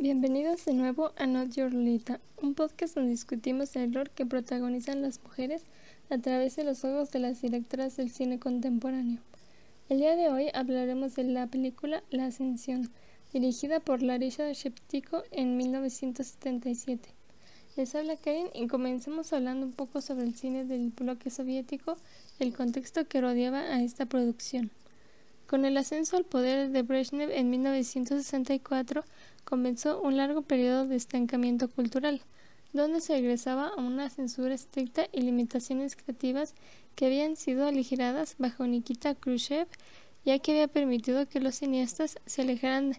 Bienvenidos de nuevo a Not Your Lolita, un podcast donde discutimos el rol que protagonizan las mujeres a través de los ojos de las directoras del cine contemporáneo. El día de hoy hablaremos de la película La Ascensión, dirigida por Larissa Sheptiko en 1977. Les habla Karen y comencemos hablando un poco sobre el cine del bloque soviético el contexto que rodeaba a esta producción. Con el ascenso al poder de Brezhnev en 1964 comenzó un largo periodo de estancamiento cultural, donde se regresaba a una censura estricta y limitaciones creativas que habían sido aligeradas bajo Nikita Khrushchev, ya que había permitido que los cineastas se alejaran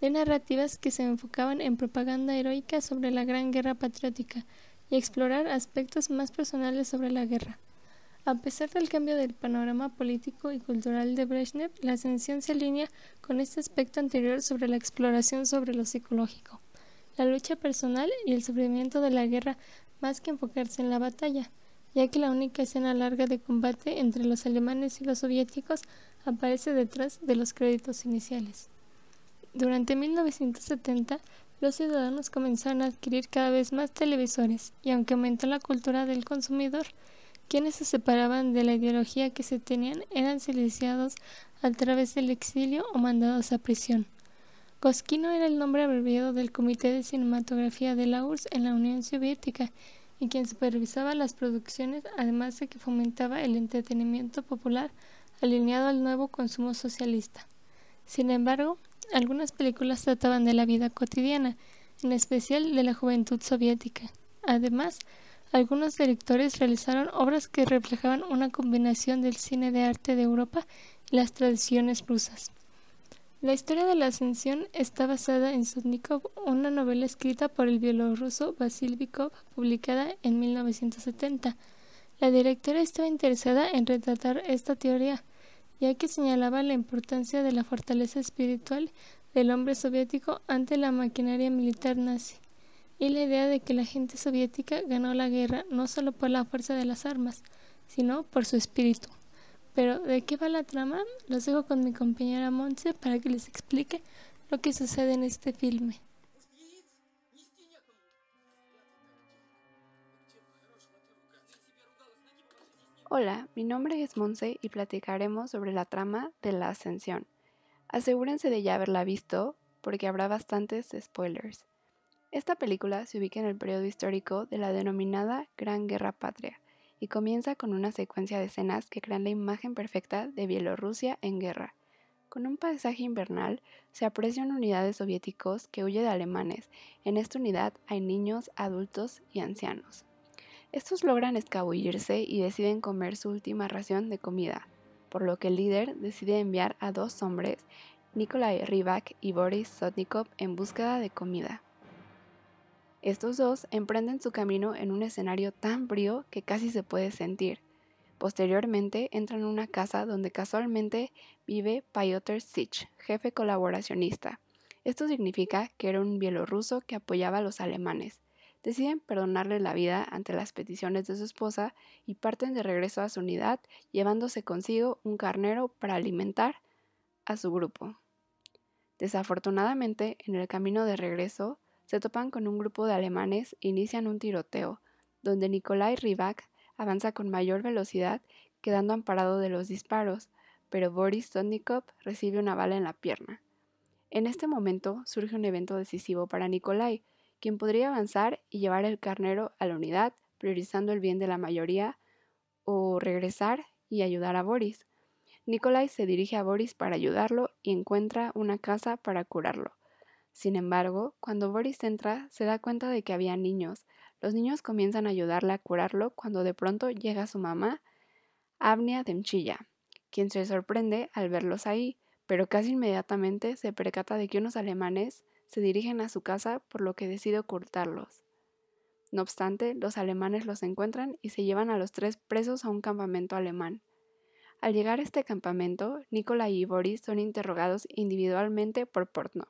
de narrativas que se enfocaban en propaganda heroica sobre la Gran Guerra Patriótica y explorar aspectos más personales sobre la guerra. A pesar del cambio del panorama político y cultural de Brezhnev, la ascensión se alinea con este aspecto anterior sobre la exploración sobre lo psicológico, la lucha personal y el sufrimiento de la guerra más que enfocarse en la batalla, ya que la única escena larga de combate entre los alemanes y los soviéticos aparece detrás de los créditos iniciales. Durante 1970, los ciudadanos comenzaron a adquirir cada vez más televisores y aunque aumentó la cultura del consumidor, quienes se separaban de la ideología que se tenían eran silenciados a través del exilio o mandados a prisión. Koskino era el nombre abreviado del Comité de Cinematografía de la URSS en la Unión Soviética y quien supervisaba las producciones, además de que fomentaba el entretenimiento popular alineado al nuevo consumo socialista. Sin embargo, algunas películas trataban de la vida cotidiana, en especial de la juventud soviética. Además, algunos directores realizaron obras que reflejaban una combinación del cine de arte de Europa y las tradiciones rusas. La historia de la ascensión está basada en Sotnikov, una novela escrita por el bielorruso Vasil Bykov, publicada en 1970. La directora estaba interesada en retratar esta teoría, ya que señalaba la importancia de la fortaleza espiritual del hombre soviético ante la maquinaria militar nazi, y la idea de que la gente soviética ganó la guerra no solo por la fuerza de las armas, sino por su espíritu. Pero, ¿de qué va la trama? Los dejo con mi compañera Montse para que les explique lo que sucede en este filme. Hola, mi nombre es Monse y platicaremos sobre la trama de la ascensión. Asegúrense de ya haberla visto porque habrá bastantes spoilers. Esta película se ubica en el periodo histórico de la denominada Gran Guerra Patria y comienza con una secuencia de escenas que crean la imagen perfecta de Bielorrusia en guerra. Con un paisaje invernal se aprecian unidades soviéticos que huyen de alemanes. En esta unidad hay niños, adultos y ancianos. Estos logran escabullirse y deciden comer su última ración de comida, por lo que el líder decide enviar a dos hombres, Nikolai Rybak y Boris Sotnikov, en búsqueda de comida. Estos dos emprenden su camino en un escenario tan frío que casi se puede sentir. Posteriormente entran en una casa donde casualmente vive Piotr Sich, jefe colaboracionista. Esto significa que era un bielorruso que apoyaba a los alemanes deciden perdonarle la vida ante las peticiones de su esposa y parten de regreso a su unidad llevándose consigo un carnero para alimentar a su grupo. Desafortunadamente, en el camino de regreso, se topan con un grupo de alemanes e inician un tiroteo, donde Nikolai Rybak avanza con mayor velocidad, quedando amparado de los disparos, pero Boris Sotnikov recibe una bala en la pierna. En este momento surge un evento decisivo para Nikolai, quien podría avanzar y llevar el carnero a la unidad, priorizando el bien de la mayoría, o regresar y ayudar a Boris. Nikolai se dirige a Boris para ayudarlo y encuentra una casa para curarlo. Sin embargo, cuando Boris entra, se da cuenta de que había niños. Los niños comienzan a ayudarle a curarlo cuando de pronto llega su mamá, Avnia Demchilla, quien se sorprende al verlos ahí, pero casi inmediatamente se percata de que unos alemanes se dirigen a su casa por lo que decide ocultarlos. No obstante, los alemanes los encuentran y se llevan a los tres presos a un campamento alemán. Al llegar a este campamento, Nikolai y Boris son interrogados individualmente por Portnov,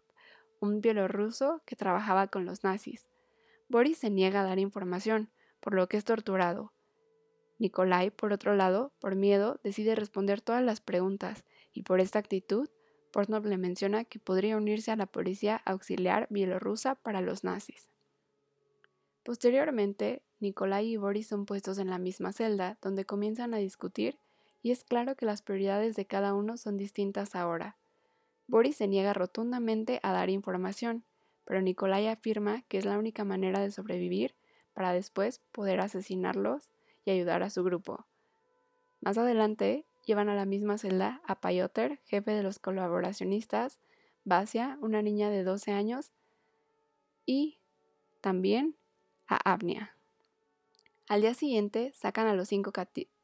un bielorruso que trabajaba con los nazis. Boris se niega a dar información, por lo que es torturado. Nikolai, por otro lado, por miedo, decide responder todas las preguntas y por esta actitud, Portnoy le menciona que podría unirse a la policía auxiliar bielorrusa para los nazis. Posteriormente, Nikolai y Boris son puestos en la misma celda, donde comienzan a discutir, y es claro que las prioridades de cada uno son distintas ahora. Boris se niega rotundamente a dar información, pero Nikolai afirma que es la única manera de sobrevivir para después poder asesinarlos y ayudar a su grupo. Más adelante, llevan a la misma celda a Piotr, jefe de los colaboracionistas, Basia, una niña de 12 años, y también a Abnia. Al día siguiente, sacan a los cinco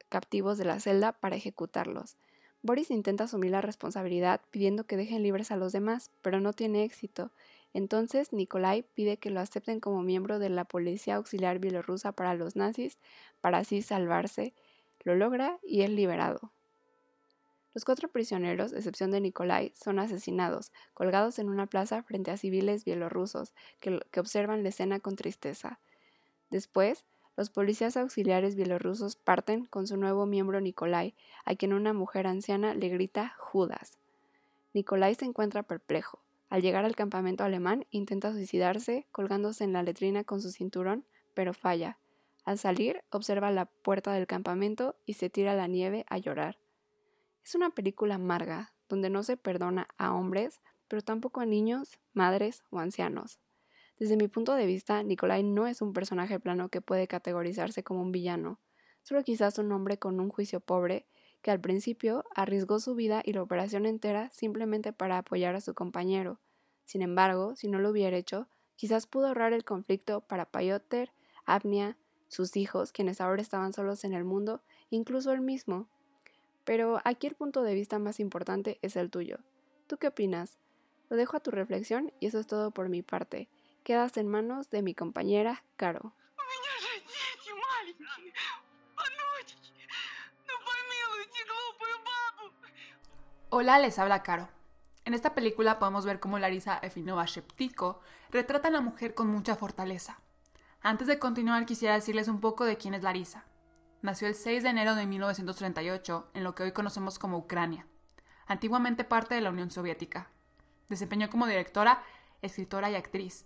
captivos de la celda para ejecutarlos. Boris intenta asumir la responsabilidad pidiendo que dejen libres a los demás, pero no tiene éxito. Entonces Nikolai pide que lo acepten como miembro de la Policía Auxiliar Bielorrusa para los nazis, para así salvarse. Lo logra y es liberado. Los cuatro prisioneros, excepción de Nikolai, son asesinados, colgados en una plaza frente a civiles bielorrusos que, que observan la escena con tristeza. Después, los policías auxiliares bielorrusos parten con su nuevo miembro Nikolai, a quien una mujer anciana le grita Judas. Nikolai se encuentra perplejo. Al llegar al campamento alemán, intenta suicidarse colgándose en la letrina con su cinturón, pero falla. Al salir, observa la puerta del campamento y se tira la nieve a llorar. Es una película amarga, donde no se perdona a hombres, pero tampoco a niños, madres o ancianos. Desde mi punto de vista, Nikolai no es un personaje plano que puede categorizarse como un villano, solo quizás un hombre con un juicio pobre que al principio arriesgó su vida y la operación entera simplemente para apoyar a su compañero. Sin embargo, si no lo hubiera hecho, quizás pudo ahorrar el conflicto para Piotr, Abnia, sus hijos, quienes ahora estaban solos en el mundo, incluso él mismo. Pero aquí el punto de vista más importante es el tuyo. ¿Tú qué opinas? Lo dejo a tu reflexión y eso es todo por mi parte quedas en manos de mi compañera Caro. Hola, les habla Caro. En esta película podemos ver cómo Larisa Efinova Sheptiko retrata a la mujer con mucha fortaleza. Antes de continuar, quisiera decirles un poco de quién es Larisa. Nació el 6 de enero de 1938 en lo que hoy conocemos como Ucrania, antiguamente parte de la Unión Soviética. Desempeñó como directora, escritora y actriz,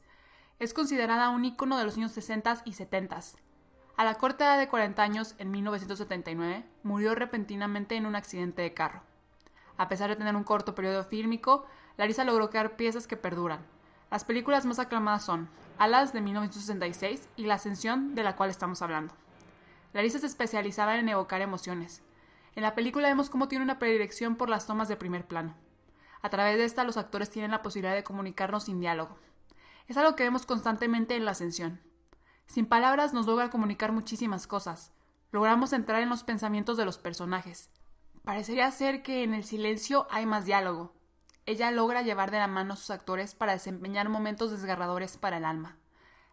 es considerada un ícono de los años 60 y 70. A la corta edad de 40 años, en 1979, murió repentinamente en un accidente de carro. A pesar de tener un corto periodo fílmico, Larisa logró crear piezas que perduran. Las películas más aclamadas son Alas de 1966 y La Ascensión de la cual estamos hablando. Larisa se especializaba en evocar emociones. En la película vemos cómo tiene una predilección por las tomas de primer plano. A través de esta los actores tienen la posibilidad de comunicarnos sin diálogo, es algo que vemos constantemente en la ascensión. Sin palabras nos logra comunicar muchísimas cosas. Logramos entrar en los pensamientos de los personajes. Parecería ser que en el silencio hay más diálogo. Ella logra llevar de la mano a sus actores para desempeñar momentos desgarradores para el alma.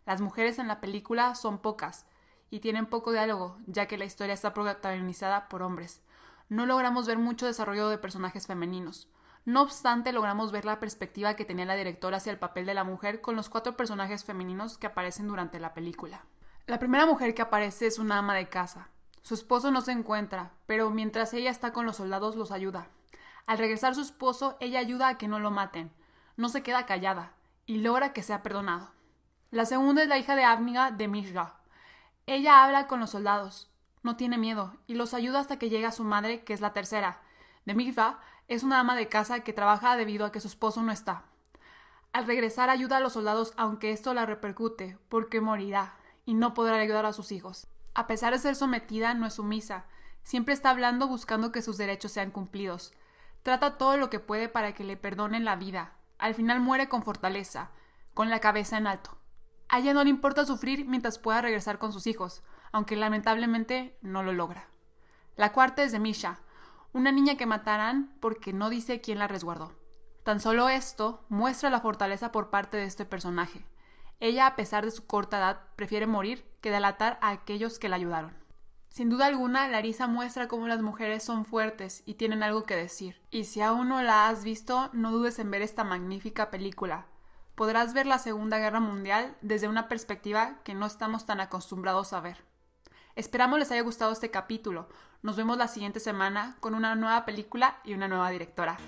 Las mujeres en la película son pocas y tienen poco diálogo, ya que la historia está protagonizada por hombres. No logramos ver mucho desarrollo de personajes femeninos. No obstante, logramos ver la perspectiva que tenía la directora hacia el papel de la mujer con los cuatro personajes femeninos que aparecen durante la película. La primera mujer que aparece es una ama de casa. Su esposo no se encuentra, pero mientras ella está con los soldados los ayuda. Al regresar su esposo, ella ayuda a que no lo maten. No se queda callada y logra que sea perdonado. La segunda es la hija de Abniga de Mishra. Ella habla con los soldados, no tiene miedo y los ayuda hasta que llega su madre, que es la tercera. De Mishra es una ama de casa que trabaja debido a que su esposo no está. Al regresar ayuda a los soldados aunque esto la repercute, porque morirá y no podrá ayudar a sus hijos. A pesar de ser sometida, no es sumisa. Siempre está hablando buscando que sus derechos sean cumplidos. Trata todo lo que puede para que le perdonen la vida. Al final muere con fortaleza, con la cabeza en alto. A ella no le importa sufrir mientras pueda regresar con sus hijos, aunque lamentablemente no lo logra. La cuarta es de Misha, una niña que matarán porque no dice quién la resguardó. Tan solo esto muestra la fortaleza por parte de este personaje. Ella, a pesar de su corta edad, prefiere morir que delatar a aquellos que la ayudaron. Sin duda alguna, Larisa muestra cómo las mujeres son fuertes y tienen algo que decir. Y si aún no la has visto, no dudes en ver esta magnífica película. Podrás ver la Segunda Guerra Mundial desde una perspectiva que no estamos tan acostumbrados a ver. Esperamos les haya gustado este capítulo. Nos vemos la siguiente semana con una nueva película y una nueva directora.